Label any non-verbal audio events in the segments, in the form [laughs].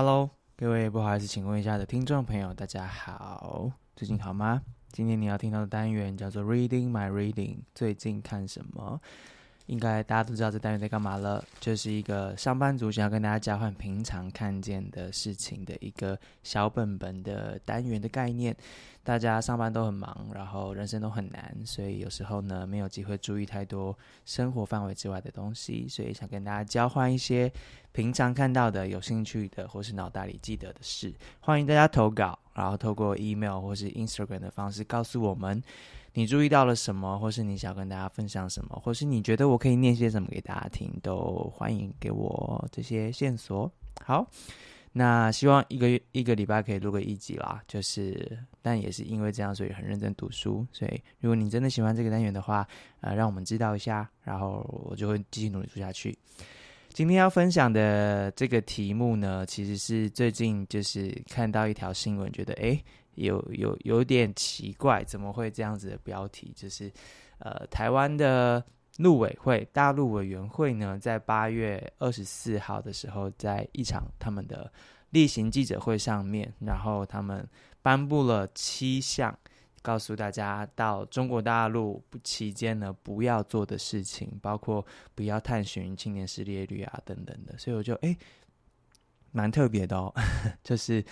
Hello，各位不好意思，请问一下的听众朋友，大家好，最近好吗？今天你要听到的单元叫做 Reading My Reading，最近看什么？应该大家都知道这单元在干嘛了，就是一个上班族想要跟大家交换平常看见的事情的一个小本本的单元的概念。大家上班都很忙，然后人生都很难，所以有时候呢没有机会注意太多生活范围之外的东西，所以想跟大家交换一些平常看到的、有兴趣的或是脑袋里记得的事。欢迎大家投稿，然后透过 email 或是 Instagram 的方式告诉我们。你注意到了什么，或是你想跟大家分享什么，或是你觉得我可以念些什么给大家听，都欢迎给我这些线索。好，那希望一个月一个礼拜可以录个一集啦，就是，但也是因为这样，所以很认真读书。所以，如果你真的喜欢这个单元的话，呃，让我们知道一下，然后我就会继续努力做下去。今天要分享的这个题目呢，其实是最近就是看到一条新闻，觉得诶。有有有点奇怪，怎么会这样子的标题？就是，呃，台湾的陆委会大陆委员会呢，在八月二十四号的时候，在一场他们的例行记者会上面，然后他们颁布了七项，告诉大家到中国大陆期间呢，不要做的事情，包括不要探寻青年失业率啊等等的。所以我就诶，蛮特别的哦，[laughs] 就是。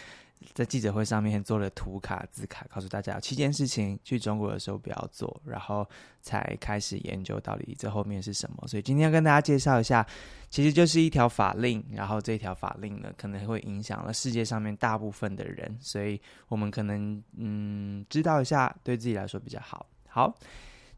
在记者会上面做了图卡字卡，告诉大家有七件事情去中国的时候不要做，然后才开始研究到底这后面是什么。所以今天要跟大家介绍一下，其实就是一条法令，然后这条法令呢可能会影响了世界上面大部分的人，所以我们可能嗯知道一下，对自己来说比较好。好，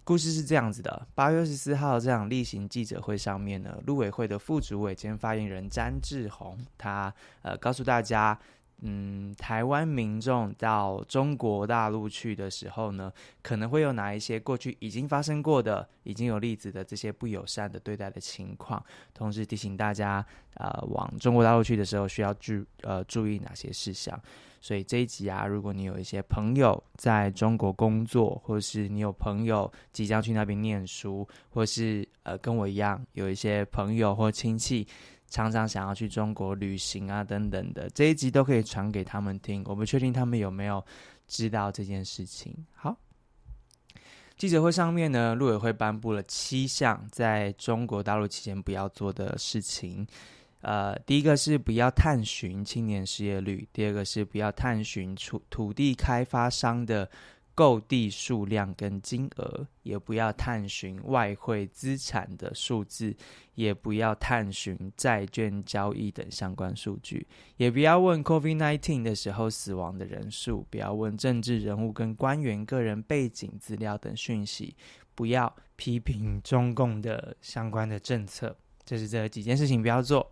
故事是这样子的：八月二十四号这场例行记者会上面呢，陆委会的副主委兼发言人詹志宏，他呃告诉大家。嗯，台湾民众到中国大陆去的时候呢，可能会有哪一些过去已经发生过的、已经有例子的这些不友善的对待的情况，同时提醒大家，呃，往中国大陆去的时候需要注呃注意哪些事项。所以这一集啊，如果你有一些朋友在中国工作，或是你有朋友即将去那边念书，或是呃跟我一样有一些朋友或亲戚。常常想要去中国旅行啊，等等的，这一集都可以传给他们听。我不确定他们有没有知道这件事情。好，记者会上面呢，陆委会颁布了七项在中国大陆期间不要做的事情。呃，第一个是不要探寻青年失业率，第二个是不要探寻土土地开发商的。购地数量跟金额，也不要探寻外汇资产的数字，也不要探寻债券交易等相关数据，也不要问 COVID-19 的时候死亡的人数，不要问政治人物跟官员个人背景资料等讯息，不要批评中共的相关的政策，这是这几件事情不要做。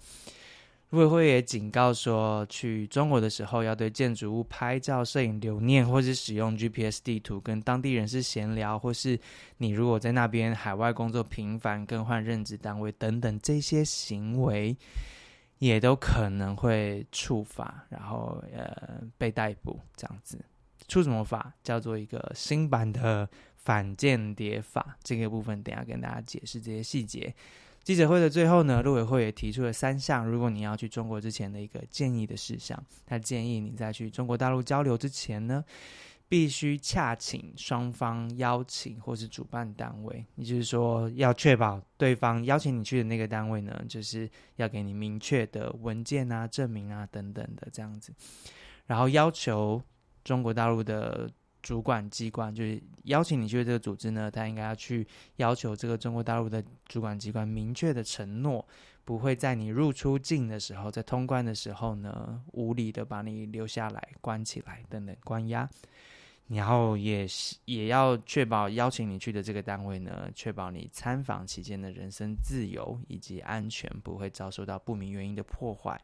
陆委会也警告说，去中国的时候要对建筑物拍照、摄影留念，或是使用 GPS 地图跟当地人士闲聊，或是你如果在那边海外工作频繁、更换任职单位等等这些行为，也都可能会触法，然后呃被逮捕这样子。触什么法？叫做一个新版的反间谍法。这个部分等下跟大家解释这些细节。记者会的最后呢，陆委会也提出了三项，如果你要去中国之前的一个建议的事项。他建议你在去中国大陆交流之前呢，必须洽请双方邀请或是主办单位，也就是说，要确保对方邀请你去的那个单位呢，就是要给你明确的文件啊、证明啊等等的这样子，然后要求中国大陆的。主管机关就是邀请你去的这个组织呢，他应该要去要求这个中国大陆的主管机关明确的承诺，不会在你入出境的时候，在通关的时候呢，无理的把你留下来、关起来等等关押。然后也是也要确保邀请你去的这个单位呢，确保你参访期间的人身自由以及安全不会遭受到不明原因的破坏。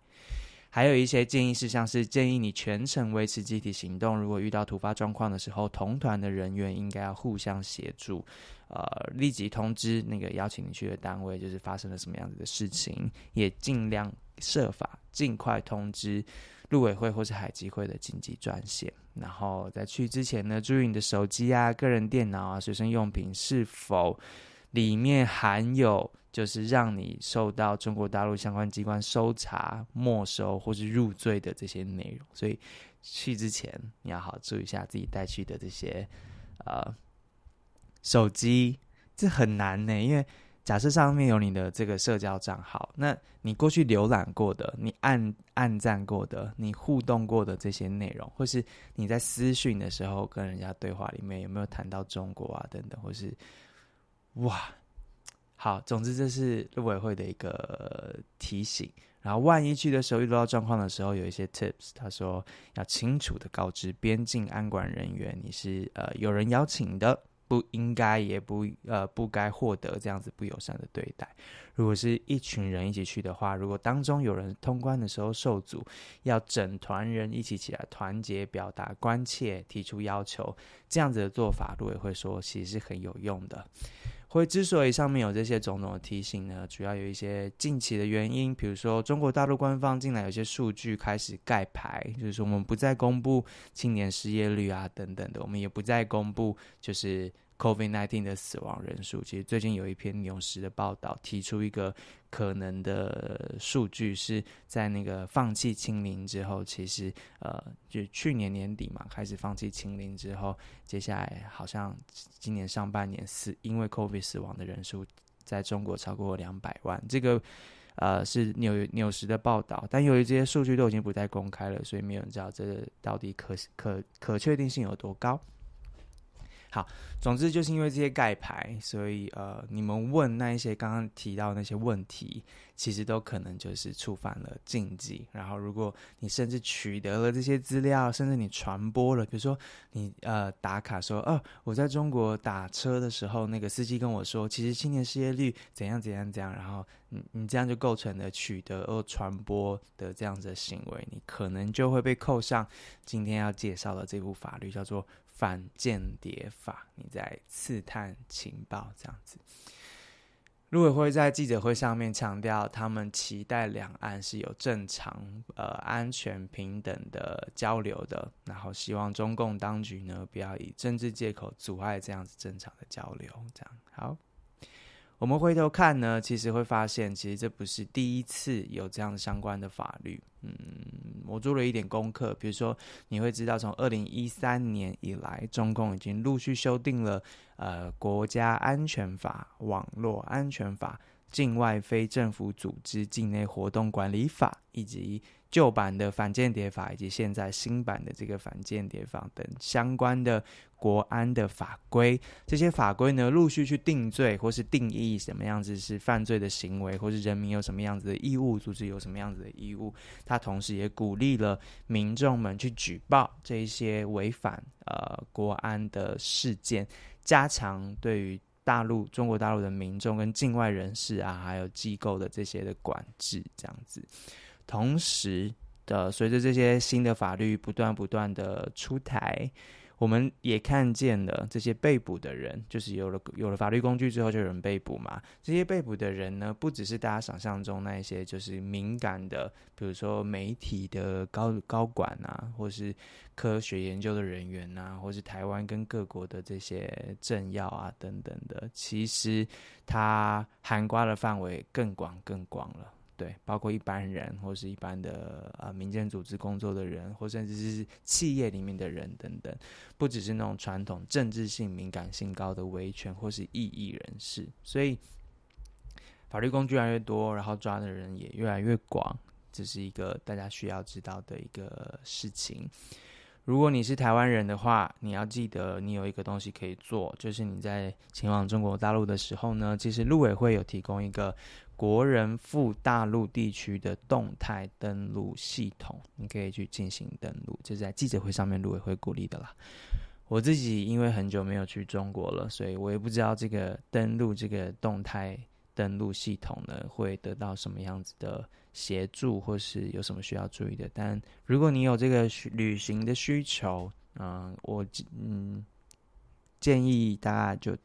还有一些建议事项是建议你全程维持集体行动。如果遇到突发状况的时候，同团的人员应该要互相协助，呃，立即通知那个邀请你去的单位，就是发生了什么样子的事情，也尽量设法尽快通知陆委会或是海基会的紧急专线。然后在去之前呢，注意你的手机啊、个人电脑啊、随身用品是否里面含有就是让你受到中国大陆相关机关搜查、没收或是入罪的这些内容。所以去之前你要好注意一下自己带去的这些呃手机，这很难呢，因为。假设上面有你的这个社交账号，那你过去浏览过的、你按按赞过的、你互动过的这些内容，或是你在私讯的时候跟人家对话里面有没有谈到中国啊等等，或是哇，好，总之这是陆委会的一个提醒。然后万一去的时候遇到状况的时候，有一些 tips，他说要清楚的告知边境安管人员，你是呃有人邀请的。不应该，也不呃，不该获得这样子不友善的对待。如果是一群人一起去的话，如果当中有人通关的时候受阻，要整团人一起起来团结，表达关切，提出要求，这样子的做法，陆委会说其实是很有用的。会之所以上面有这些种种的提醒呢，主要有一些近期的原因，比如说中国大陆官方近来有些数据开始盖牌，就是说我们不再公布青年失业率啊等等的，我们也不再公布就是。COVID-19 的死亡人数，其实最近有一篇纽时的报道，提出一个可能的数据，是在那个放弃清零之后，其实呃，就去年年底嘛，开始放弃清零之后，接下来好像今年上半年死因为 COVID 死亡的人数，在中国超过两百万。这个呃是纽纽时的报道，但由于这些数据都已经不再公开了，所以没有人知道这个到底可可可确定性有多高。好，总之就是因为这些盖牌，所以呃，你们问那一些刚刚提到那些问题，其实都可能就是触犯了禁忌。然后，如果你甚至取得了这些资料，甚至你传播了，比如说你呃打卡说，哦，我在中国打车的时候，那个司机跟我说，其实青年失业率怎样怎样怎样，然后你你这样就构成了取得或传播的这样子的行为，你可能就会被扣上今天要介绍的这部法律，叫做。反间谍法，你在刺探情报这样子。陆委会在记者会上面强调，他们期待两岸是有正常、呃安全、平等的交流的，然后希望中共当局呢不要以政治借口阻碍这样子正常的交流。这样好。我们回头看呢，其实会发现，其实这不是第一次有这样相关的法律。嗯，我做了一点功课，比如说，你会知道，从二零一三年以来，中共已经陆续修订了呃《国家安全法》、《网络安全法》、《境外非政府组织境内活动管理法》以及。旧版的反间谍法以及现在新版的这个反间谍法等相关的国安的法规，这些法规呢，陆续去定罪或是定义什么样子是犯罪的行为，或是人民有什么样子的义务，组织有什么样子的义务。他同时也鼓励了民众们去举报这一些违反呃国安的事件，加强对于大陆中国大陆的民众跟境外人士啊，还有机构的这些的管制，这样子。同时的，随着这些新的法律不断不断的出台，我们也看见了这些被捕的人，就是有了有了法律工具之后，就有人被捕嘛。这些被捕的人呢，不只是大家想象中那一些就是敏感的，比如说媒体的高高管啊，或是科学研究的人员啊，或是台湾跟各国的这些政要啊等等的，其实它涵盖的范围更广更广了。对，包括一般人，或是一般的呃民间组织工作的人，或甚至是企业里面的人等等，不只是那种传统政治性敏感性高的维权或是异议人士，所以法律工具越来越多，然后抓的人也越来越广，这是一个大家需要知道的一个事情。如果你是台湾人的话，你要记得你有一个东西可以做，就是你在前往中国大陆的时候呢，其实陆委会有提供一个。国人赴大陆地区的动态登录系统，你可以去进行登录，这在记者会上面陆委会鼓励的啦。我自己因为很久没有去中国了，所以我也不知道这个登录这个动态登录系统呢会得到什么样子的协助，或是有什么需要注意的。但如果你有这个旅行的需求，嗯、我嗯建议大家就。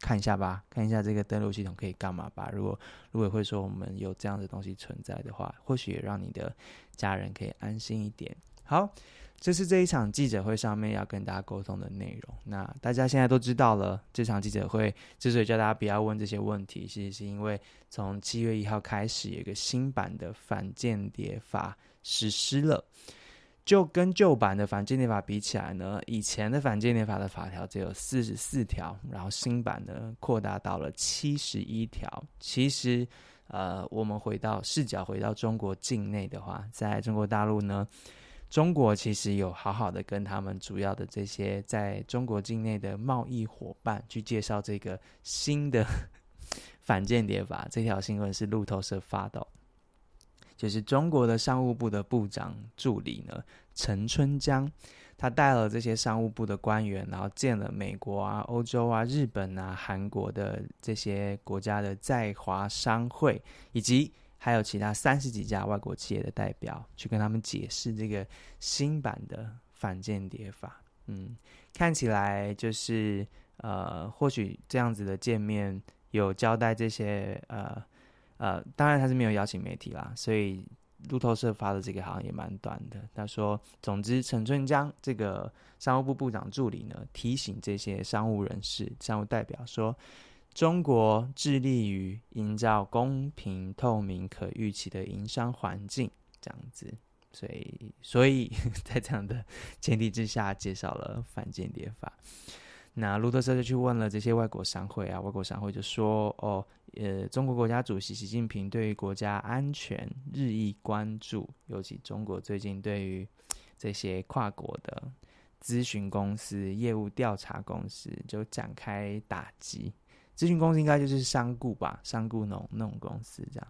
看一下吧，看一下这个登录系统可以干嘛吧。如果如果会说我们有这样的东西存在的话，或许也让你的家人可以安心一点。好，这是这一场记者会上面要跟大家沟通的内容。那大家现在都知道了，这场记者会之所以叫大家不要问这些问题，其实是因为从七月一号开始，有一个新版的反间谍法实施了。就跟旧版的反间谍法比起来呢，以前的反间谍法的法条只有四十四条，然后新版呢扩大到了七十一条。其实，呃，我们回到视角，回到中国境内的话，在中国大陆呢，中国其实有好好的跟他们主要的这些在中国境内的贸易伙伴去介绍这个新的 [laughs] 反间谍法。这条新闻是路透社发的。就是中国的商务部的部长助理呢，陈春江，他带了这些商务部的官员，然后见了美国啊、欧洲啊、日本啊、韩国的这些国家的在华商会，以及还有其他三十几家外国企业的代表，去跟他们解释这个新版的反间谍法。嗯，看起来就是呃，或许这样子的见面有交代这些呃。呃，当然他是没有邀请媒体啦，所以路透社发的这个好像也蛮短的。他说，总之，陈春江这个商务部部长助理呢，提醒这些商务人士、商务代表说，中国致力于营造公平、透明、可预期的营商环境，这样子。所以，所以在这样的前提之下，介绍了反间谍法。那路透社就去问了这些外国商会啊，外国商会就说：“哦，呃，中国国家主席习近平对于国家安全日益关注，尤其中国最近对于这些跨国的咨询公司、业务调查公司就展开打击。咨询公司应该就是商顾吧，商顾那种那种公司这样。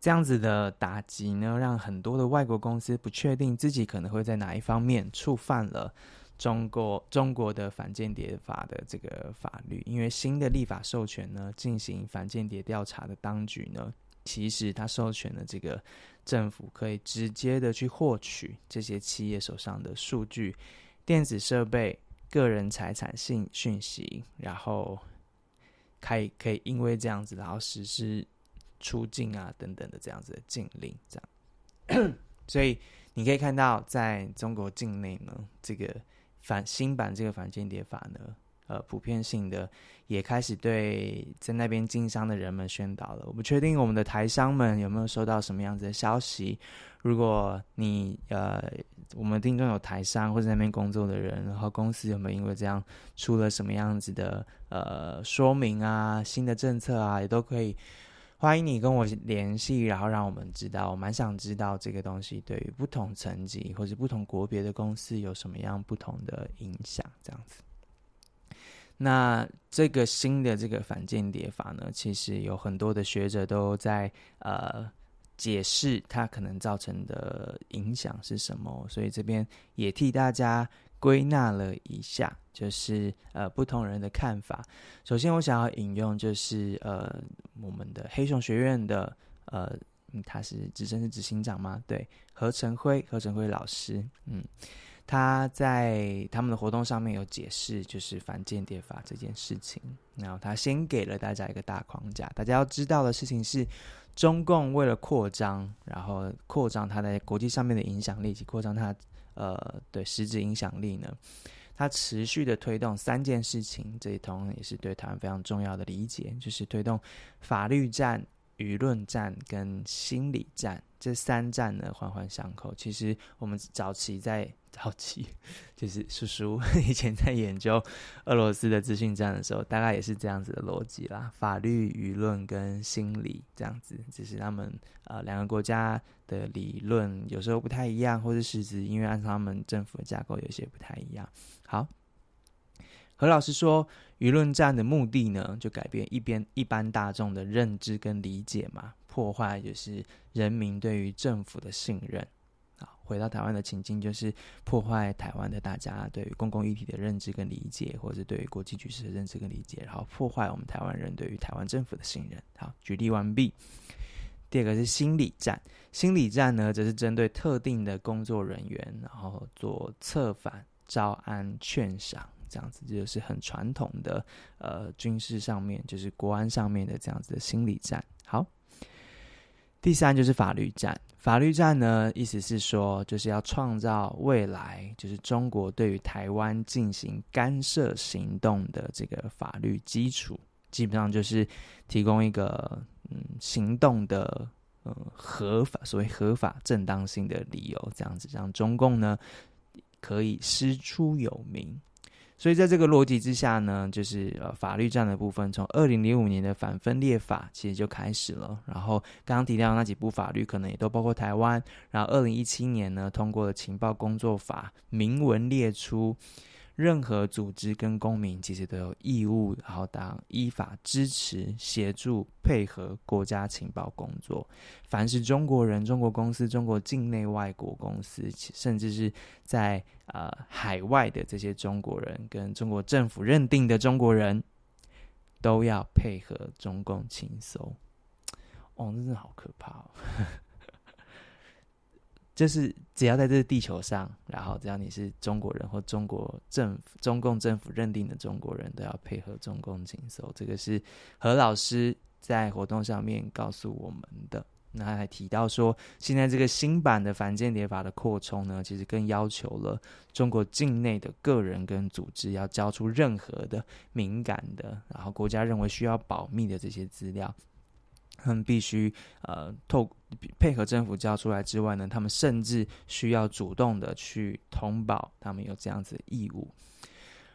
这样子的打击呢，让很多的外国公司不确定自己可能会在哪一方面触犯了。”中国中国的反间谍法的这个法律，因为新的立法授权呢，进行反间谍调查的当局呢，其实他授权了这个政府可以直接的去获取这些企业手上的数据、电子设备、个人财产信讯息，然后可以可以因为这样子，然后实施出境啊等等的这样子的禁令，这样。[clears throat] 所以你可以看到，在中国境内呢，这个。反新版这个反间谍法呢，呃，普遍性的也开始对在那边经商的人们宣导了。我不确定我们的台商们有没有收到什么样子的消息。如果你呃，我们听众有台商或者那边工作的人，然后公司有没有因为这样出了什么样子的呃说明啊、新的政策啊，也都可以。欢迎你跟我联系，然后让我们知道。我蛮想知道这个东西对于不同层级或者不同国别的公司有什么样不同的影响，这样子。那这个新的这个反间谍法呢，其实有很多的学者都在呃解释它可能造成的影响是什么，所以这边也替大家。归纳了一下，就是呃不同人的看法。首先，我想要引用就是呃我们的黑熊学院的呃他是自称是执行长吗？对，何成辉，何成辉老师，嗯，他在他们的活动上面有解释，就是反间谍法这件事情。然后他先给了大家一个大框架，大家要知道的事情是，中共为了扩张，然后扩张他在国际上面的影响力，以及扩张他。呃，对，实质影响力呢，它持续的推动三件事情，这一同也是对台湾非常重要的理解，就是推动法律战、舆论战跟心理战这三战呢，环环相扣。其实我们早期在。早期 [laughs] 就是叔叔以前在研究俄罗斯的资讯战的时候，大概也是这样子的逻辑啦。法律、舆论跟心理这样子，只是他们呃两个国家的理论有时候不太一样，或是实质因为按照他们政府的架构有些不太一样。好，何老师说，舆论战的目的呢，就改变一边一般大众的认知跟理解嘛，破坏就是人民对于政府的信任。回到台湾的情境，就是破坏台湾的大家对于公共议题的认知跟理解，或者对于国际局势的认知跟理解，然后破坏我们台湾人对于台湾政府的信任。好，举例完毕。第二个是心理战，心理战呢，则是针对特定的工作人员，然后做策反、招安、劝赏，这样子，这就是很传统的呃军事上面，就是国安上面的这样子的心理战。第三就是法律战。法律战呢，意思是说，就是要创造未来，就是中国对于台湾进行干涉行动的这个法律基础，基本上就是提供一个嗯行动的、嗯、合法，所谓合法正当性的理由，这样子让中共呢可以师出有名。所以在这个逻辑之下呢，就是呃法律战的部分，从二零零五年的反分裂法其实就开始了。然后刚刚提到那几部法律，可能也都包括台湾。然后二零一七年呢，通过了情报工作法，明文列出。任何组织跟公民其实都有义务，然后当依法支持、协助、配合国家情报工作。凡是中国人、中国公司、中国境内外国公司，甚至是在呃海外的这些中国人，跟中国政府认定的中国人，都要配合中共情搜。哦，真的好可怕哦！就是只要在这个地球上，然后只要你是中国人或中国政府、中共政府认定的中国人，都要配合中共情搜。这个是何老师在活动上面告诉我们的。那还提到说，现在这个新版的反间谍法的扩充呢，其实更要求了中国境内的个人跟组织要交出任何的敏感的，然后国家认为需要保密的这些资料。他们必须呃透配合政府交出来之外呢，他们甚至需要主动的去通报，他们有这样子的义务。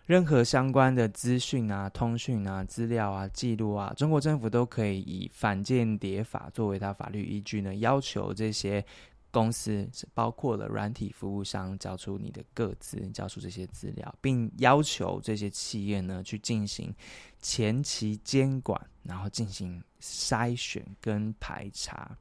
任何相关的资讯啊、通讯啊、资料啊、记录啊，中国政府都可以以反间谍法作为它法律依据呢，要求这些。公司包括了软体服务商交出你的个资，交出这些资料，并要求这些企业呢去进行前期监管，然后进行筛选跟排查。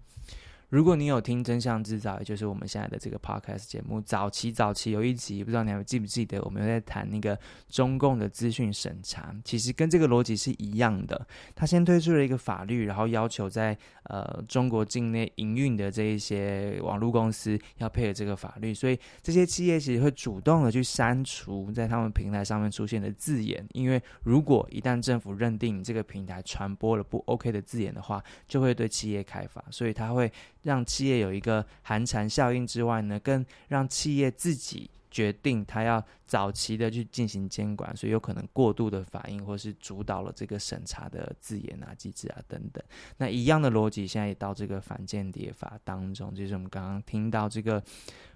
如果你有听真相制造，也就是我们现在的这个 podcast 节目，早期早期有一集，不知道你还记不记得，我们有在谈那个中共的资讯审查，其实跟这个逻辑是一样的。他先推出了一个法律，然后要求在呃中国境内营运的这一些网络公司要配合这个法律，所以这些企业其实会主动的去删除在他们平台上面出现的字眼，因为如果一旦政府认定你这个平台传播了不 OK 的字眼的话，就会对企业开罚，所以他会。让企业有一个寒蝉效应之外呢，更让企业自己决定他要早期的去进行监管，所以有可能过度的反应，或是主导了这个审查的字眼啊、机制啊等等。那一样的逻辑，现在也到这个反间谍法当中，就是我们刚刚听到这个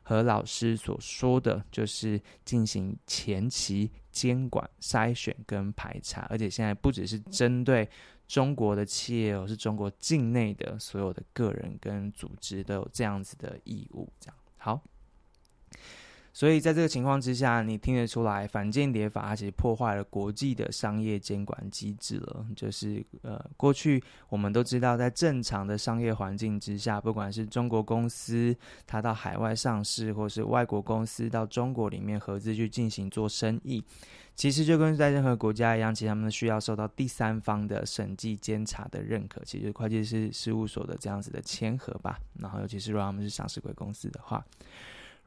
何老师所说的，就是进行前期监管、筛选跟排查，而且现在不只是针对。中国的企业，或是中国境内的所有的个人跟组织都有这样子的义务，这样好。所以在这个情况之下，你听得出来，反间谍法它其实破坏了国际的商业监管机制了。就是呃，过去我们都知道，在正常的商业环境之下，不管是中国公司它到海外上市，或是外国公司到中国里面合资去进行做生意。其实就跟在任何国家一样，其实他们需要受到第三方的审计监察的认可，其实会计师事务所的这样子的签核吧。然后，尤其是如果他们是上市柜公司的话，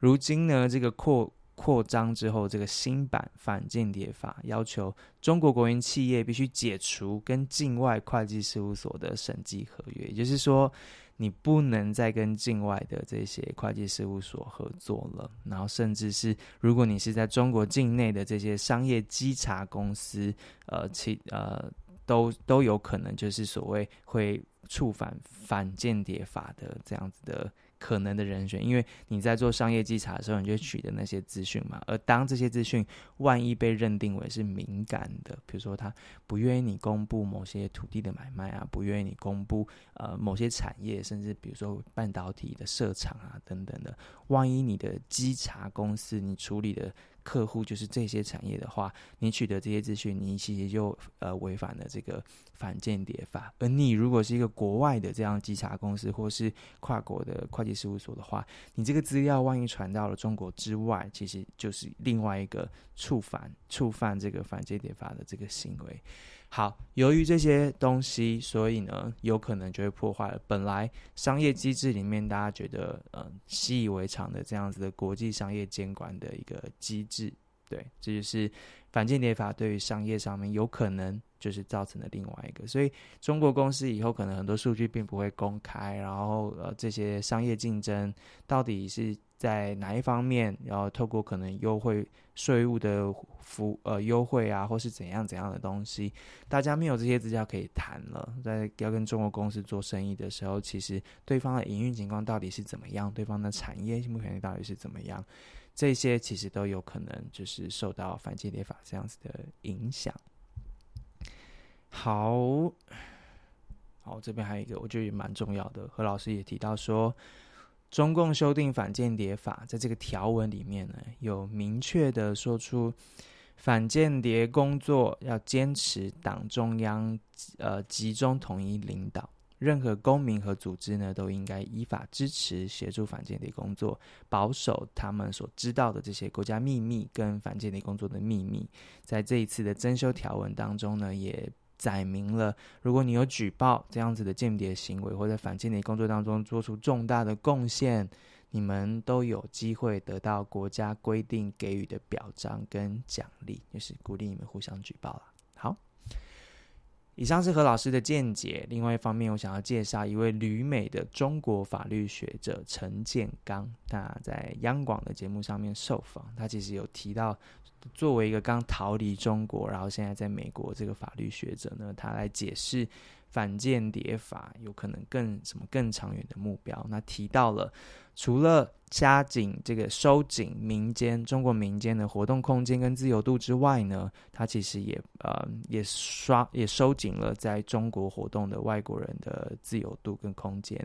如今呢，这个扩扩张之后，这个新版反间谍法要求中国国营企业必须解除跟境外会计事务所的审计合约，也就是说。你不能再跟境外的这些会计事务所合作了，然后甚至是如果你是在中国境内的这些商业稽查公司，呃，其呃都都有可能就是所谓会触犯反间谍法的这样子的。可能的人选，因为你在做商业稽查的时候，你就取得那些资讯嘛。而当这些资讯万一被认定为是敏感的，比如说他不愿意你公布某些土地的买卖啊，不愿意你公布呃某些产业，甚至比如说半导体的设厂啊等等的，万一你的稽查公司你处理的。客户就是这些产业的话，你取得这些资讯，你其实就呃违反了这个反间谍法。而你如果是一个国外的这样稽查公司，或是跨国的会计事务所的话，你这个资料万一传到了中国之外，其实就是另外一个触犯触犯这个反间谍法的这个行为。好，由于这些东西，所以呢，有可能就会破坏了本来商业机制里面大家觉得嗯习以为常的这样子的国际商业监管的一个机制。对，这就是反间谍法对于商业上面有可能就是造成了另外一个。所以中国公司以后可能很多数据并不会公开，然后呃这些商业竞争到底是在哪一方面，然后透过可能优惠税务的服呃优惠啊，或是怎样怎样的东西，大家没有这些资料可以谈了。在要跟中国公司做生意的时候，其实对方的营运情况到底是怎么样，对方的产业目前到底是怎么样？这些其实都有可能就是受到反间谍法这样子的影响。好，好，这边还有一个我觉得也蛮重要的，何老师也提到说，中共修订反间谍法，在这个条文里面呢，有明确的说出反间谍工作要坚持党中央呃集中统一领导。任何公民和组织呢，都应该依法支持协助反间谍工作，保守他们所知道的这些国家秘密跟反间谍工作的秘密。在这一次的增修条文当中呢，也载明了，如果你有举报这样子的间谍行为，或者反间谍工作当中做出重大的贡献，你们都有机会得到国家规定给予的表彰跟奖励，就是鼓励你们互相举报了。好。以上是何老师的见解。另外一方面，我想要介绍一位旅美的中国法律学者陈建刚。他在央广的节目上面受访，他其实有提到，作为一个刚逃离中国，然后现在在美国这个法律学者呢，他来解释反间谍法有可能更什么更长远的目标。那提到了。除了加紧这个收紧民间中国民间的活动空间跟自由度之外呢，他其实也呃也刷也收紧了在中国活动的外国人的自由度跟空间，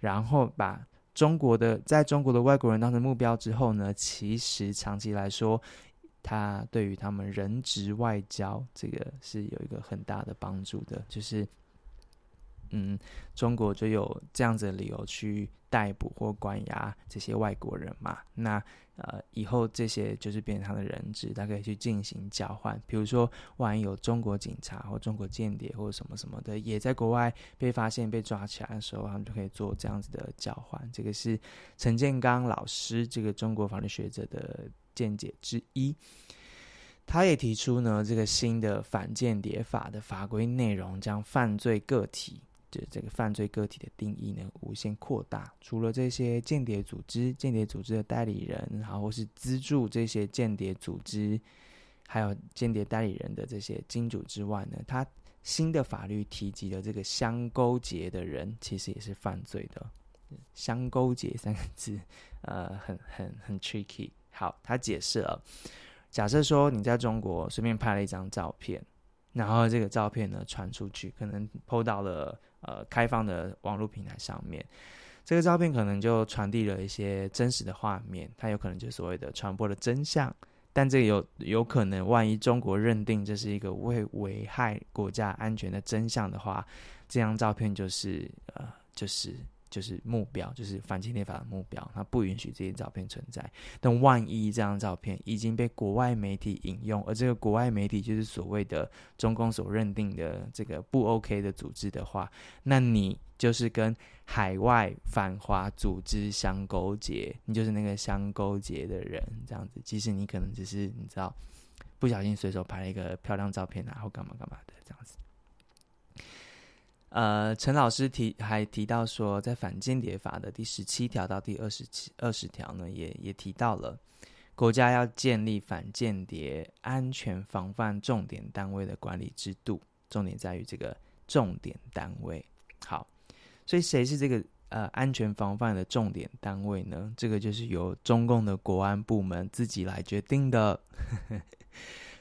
然后把中国的在中国的外国人当成目标之后呢，其实长期来说，他对于他们人质外交这个是有一个很大的帮助的，就是。嗯，中国就有这样子的理由去逮捕或关押这些外国人嘛？那呃，以后这些就是变成他的人质，他可以去进行交换。比如说，万一有中国警察或中国间谍或者什么什么的，也在国外被发现被抓起来的时候，他们就可以做这样子的交换。这个是陈建刚老师这个中国法律学者的见解之一。他也提出呢，这个新的反间谍法的法规内容将犯罪个体。就这个犯罪个体的定义呢，无限扩大。除了这些间谍组织、间谍组织的代理人，然后是资助这些间谍组织，还有间谍代理人的这些金主之外呢，他新的法律提及的这个相勾结的人，其实也是犯罪的。相勾结三个字，呃，很很很 tricky。好，他解释了，假设说你在中国随便拍了一张照片，然后这个照片呢传出去，可能 PO 到了。呃，开放的网络平台上面，这个照片可能就传递了一些真实的画面，它有可能就所谓的传播的真相。但这个有有可能，万一中国认定这是一个会危害国家安全的真相的话，这张照片就是呃，就是。就是目标，就是反间谍法的目标，他不允许这些照片存在。但万一这张照片已经被国外媒体引用，而这个国外媒体就是所谓的中共所认定的这个不 OK 的组织的话，那你就是跟海外反华组织相勾结，你就是那个相勾结的人，这样子。其实你可能只是你知道，不小心随手拍了一个漂亮照片啊，或干嘛干嘛的这样子。呃，陈老师提还提到说，在反间谍法的第十七条到第二十七二十条呢，也也提到了国家要建立反间谍安全防范重点单位的管理制度，重点在于这个重点单位。好，所以谁是这个呃安全防范的重点单位呢？这个就是由中共的国安部门自己来决定的。[laughs]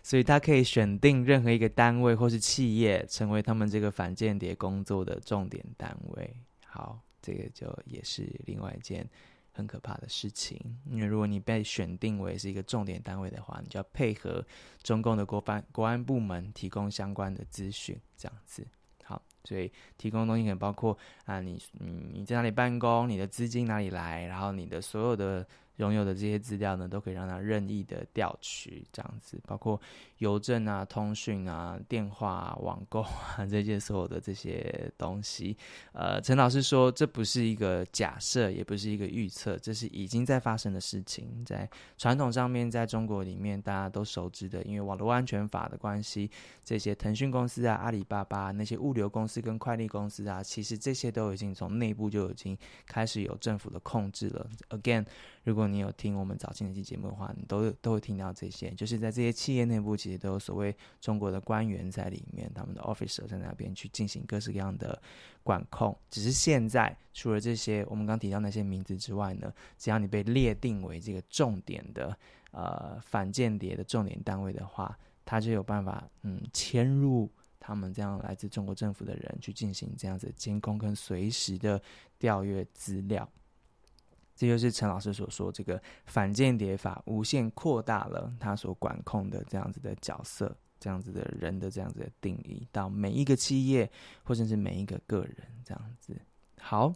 所以他可以选定任何一个单位或是企业，成为他们这个反间谍工作的重点单位。好，这个就也是另外一件很可怕的事情。因为如果你被选定为是一个重点单位的话，你就要配合中共的国安国安部门提供相关的资讯，这样子。好，所以提供的东西可能包括啊，你你你在哪里办公，你的资金哪里来，然后你的所有的。拥有的这些资料呢，都可以让他任意的调取，这样子，包括邮政啊、通讯啊、电话啊、网购啊 [laughs] 这些所有的这些东西。呃，陈老师说，这不是一个假设，也不是一个预测，这是已经在发生的事情。在传统上面，在中国里面，大家都熟知的，因为网络安全法的关系，这些腾讯公司啊、阿里巴巴那些物流公司跟快递公司啊，其实这些都已经从内部就已经开始有政府的控制了。Again。如果你有听我们早期那期节目的话，你都都会听到这些，就是在这些企业内部，其实都有所谓中国的官员在里面，他们的 officer 在那边去进行各式各样的管控。只是现在，除了这些我们刚提到那些名字之外呢，只要你被列定为这个重点的呃反间谍的重点单位的话，他就有办法嗯迁入他们这样来自中国政府的人去进行这样子监控跟随时的调阅资料。这就是陈老师所说，这个反间谍法无限扩大了他所管控的这样子的角色，这样子的人的这样子的定义，到每一个企业或者是每一个个人这样子。好。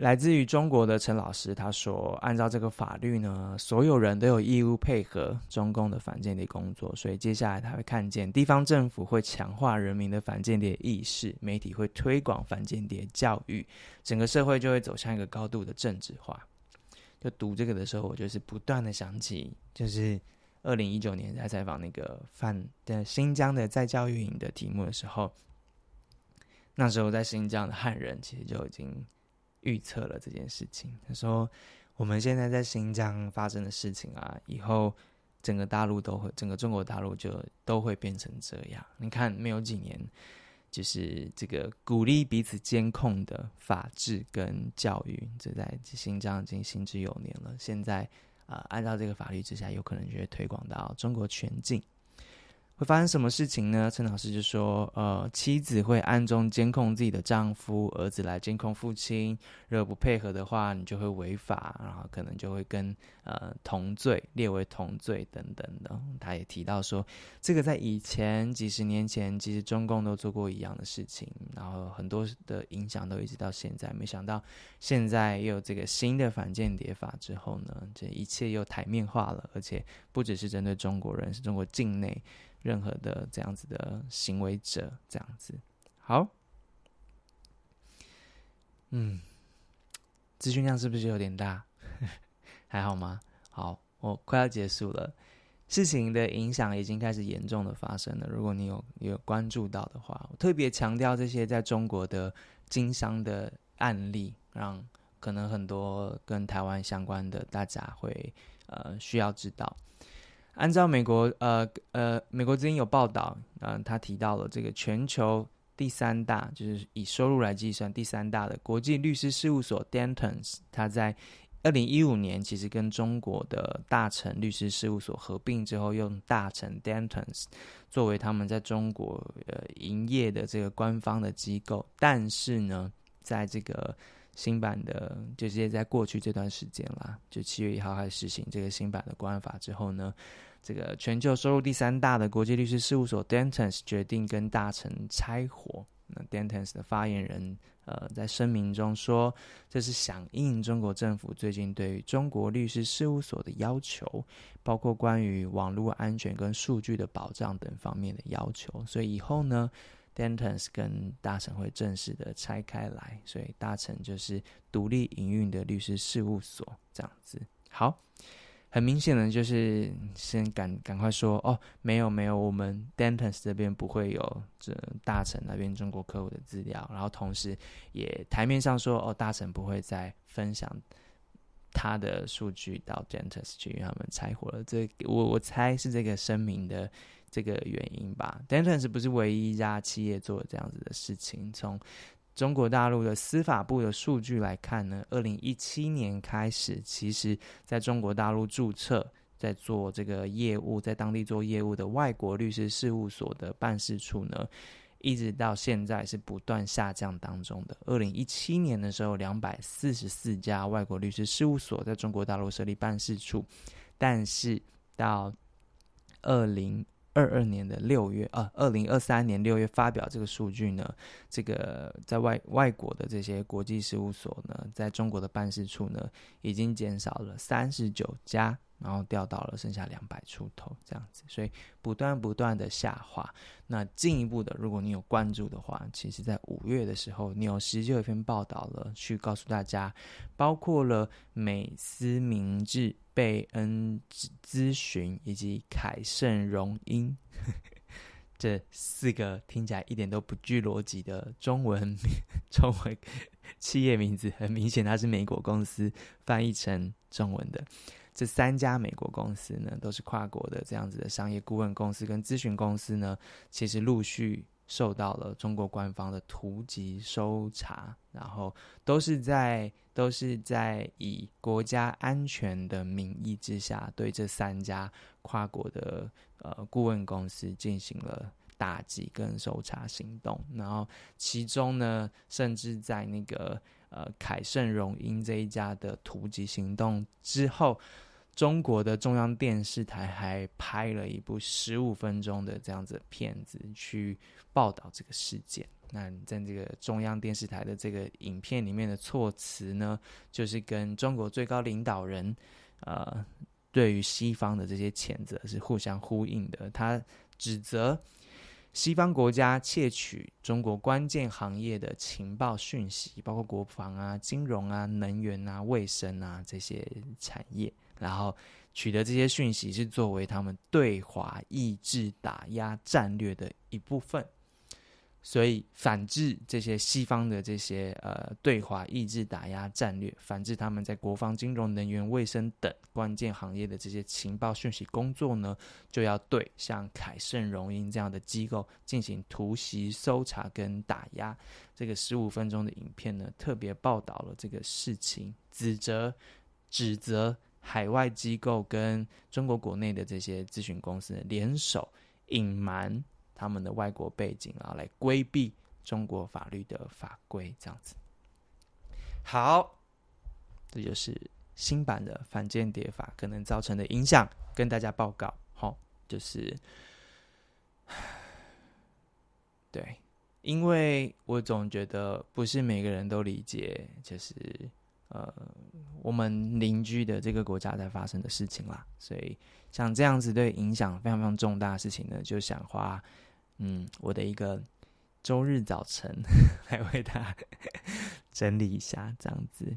来自于中国的陈老师他说：“按照这个法律呢，所有人都有义务配合中共的反间谍工作。所以接下来他会看见地方政府会强化人民的反间谍意识，媒体会推广反间谍教育，整个社会就会走向一个高度的政治化。”就读这个的时候，我就是不断的想起，就是二零一九年在采访那个反的新疆的在教育营的题目的时候，那时候在新疆的汉人其实就已经。预测了这件事情。他说：“我们现在在新疆发生的事情啊，以后整个大陆都会，整个中国大陆就都会变成这样。你看，没有几年，就是这个鼓励彼此监控的法治跟教育，这在新疆已经行之有年了。现在啊、按照这个法律之下，有可能就会推广到中国全境。”会发生什么事情呢？陈老师就说：“呃，妻子会暗中监控自己的丈夫，儿子来监控父亲。如果不配合的话，你就会违法，然后可能就会跟呃同罪，列为同罪等等的。”他也提到说，这个在以前几十年前，其实中共都做过一样的事情，然后很多的影响都一直到现在。没想到现在又有这个新的反间谍法之后呢，这一切又台面化了，而且不只是针对中国人，是中国境内。任何的这样子的行为者，这样子好，嗯，资讯量是不是有点大？[laughs] 还好吗？好，我快要结束了。事情的影响已经开始严重的发生了。如果你有有关注到的话，我特别强调这些在中国的经商的案例，让可能很多跟台湾相关的大家会呃需要知道。按照美国呃呃美国之音有报道，嗯、呃，他提到了这个全球第三大，就是以收入来计算第三大的国际律师事务所 Dentons，他在二零一五年其实跟中国的大成律师事务所合并之后，用大成 Dentons 作为他们在中国呃营业的这个官方的机构，但是呢，在这个新版的，就是在过去这段时间啦，就七月一号开始实行这个新版的国安法之后呢，这个全球收入第三大的国际律师事务所 Dentons 决定跟大成拆伙。那 Dentons 的发言人呃在声明中说，这是响应中国政府最近对于中国律师事务所的要求，包括关于网络安全跟数据的保障等方面的要求。所以以后呢，Dentons 跟大成会正式的拆开来，所以大成就是独立营运的律师事务所，这样子。好，很明显的就是先赶赶快说哦，没有没有，我们 Dentons 这边不会有这大成那边中国客户的资料，然后同时也台面上说哦，大成不会再分享他的数据到 Dentons 去，他们拆伙了。这我我猜是这个声明的。这个原因吧，Dentons 不是唯一一家企业做这样子的事情。从中国大陆的司法部的数据来看呢，二零一七年开始，其实在中国大陆注册在做这个业务，在当地做业务的外国律师事务所的办事处呢，一直到现在是不断下降当中的。二零一七年的时候，两百四十四家外国律师事务所在中国大陆设立办事处，但是到二零二二年的六月啊，二零二三年六月发表这个数据呢，这个在外外国的这些国际事务所呢，在中国的办事处呢，已经减少了三十九家。然后掉到了剩下两百出头这样子，所以不断不断的下滑。那进一步的，如果你有关注的话，其实在五月的时候，《纽时》就有一篇报道了，去告诉大家，包括了美思明治、贝恩咨询以及凯盛荣英 [laughs] 这四个听起来一点都不具逻辑的中文中文 [laughs] 企业名字，很明显它是美国公司翻译成中文的。这三家美国公司呢，都是跨国的这样子的商业顾问公司跟咨询公司呢，其实陆续受到了中国官方的突击搜查，然后都是在都是在以国家安全的名义之下，对这三家跨国的呃顾问公司进行了打击跟搜查行动，然后其中呢，甚至在那个。呃，凯盛荣英这一家的突击行动之后，中国的中央电视台还拍了一部十五分钟的这样子的片子去报道这个事件。那在这个中央电视台的这个影片里面的措辞呢，就是跟中国最高领导人呃对于西方的这些谴责是互相呼应的。他指责。西方国家窃取中国关键行业的情报讯息，包括国防啊、金融啊、能源啊、卫生啊这些产业，然后取得这些讯息是作为他们对华抑制打压战略的一部分。所以，反制这些西方的这些呃对华抑制打压战略，反制他们在国防、金融、能源、卫生等关键行业的这些情报讯息工作呢，就要对像凯盛荣英这样的机构进行突袭搜查跟打压。这个十五分钟的影片呢，特别报道了这个事情，指责指责海外机构跟中国国内的这些咨询公司联手隐瞒。他们的外国背景啊，来规避中国法律的法规，这样子。好，这就是新版的反间谍法可能造成的影响，跟大家报告。好，就是，对，因为我总觉得不是每个人都理解，就是呃，我们邻居的这个国家在发生的事情啦。所以像这样子对影响非常非常重大的事情呢，就想花。嗯，我的一个周日早晨 [laughs] 来为他整理一下，这样子。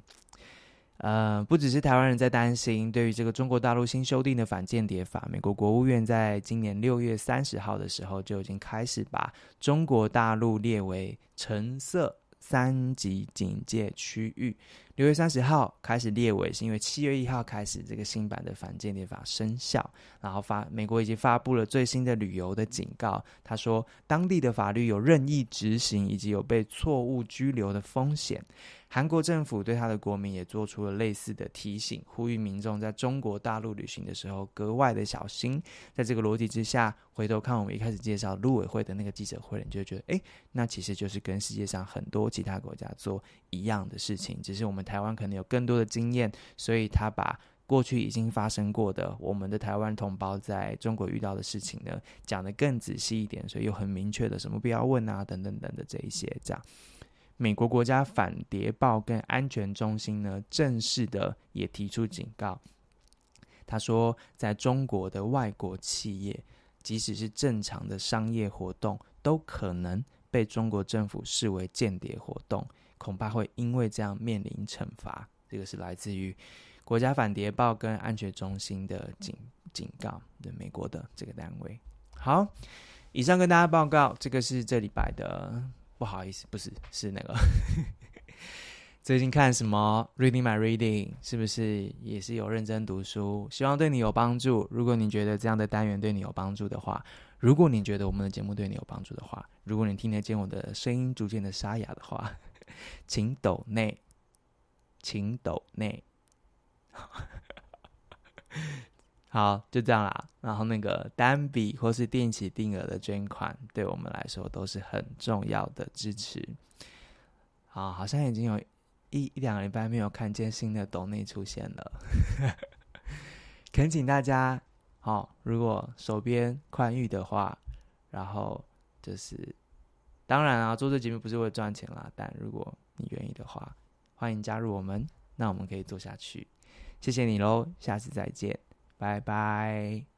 呃，不只是台湾人在担心，对于这个中国大陆新修订的反间谍法，美国国务院在今年六月三十号的时候就已经开始把中国大陆列为橙色三级警戒区域。六月三十号开始列为，是因为七月一号开始这个新版的反间谍法生效，然后发美国已经发布了最新的旅游的警告，他说当地的法律有任意执行以及有被错误拘留的风险。韩国政府对他的国民也做出了类似的提醒，呼吁民众在中国大陆旅行的时候格外的小心。在这个逻辑之下，回头看我们一开始介绍陆委会的那个记者会，你就觉得，诶，那其实就是跟世界上很多其他国家做一样的事情，只是我们台湾可能有更多的经验，所以他把过去已经发生过的我们的台湾同胞在中国遇到的事情呢，讲得更仔细一点，所以有很明确的什么不要问啊，等等等的这一些这样。美国国家反谍报跟安全中心呢，正式的也提出警告。他说，在中国的外国企业，即使是正常的商业活动，都可能被中国政府视为间谍活动，恐怕会因为这样面临惩罚。这个是来自于国家反谍报跟安全中心的警警告，对美国的这个单位。好，以上跟大家报告，这个是这礼拜的。不好意思，不是，是那个 [laughs] 最近看什么？Reading my reading，是不是也是有认真读书？希望对你有帮助。如果你觉得这样的单元对你有帮助的话，如果你觉得我们的节目对你有帮助的话，如果你听得见我的声音逐渐的沙哑的话，[laughs] 请抖内，请抖内。好，就这样啦。然后那个单笔或是定期定额的捐款，对我们来说都是很重要的支持。好，好像已经有一一两个礼拜没有看见新的抖内出现了，恳请大家好、哦，如果手边宽裕的话，然后就是，当然啊，做这节目不是为赚钱啦，但如果你愿意的话，欢迎加入我们，那我们可以做下去。谢谢你喽，下次再见，拜拜。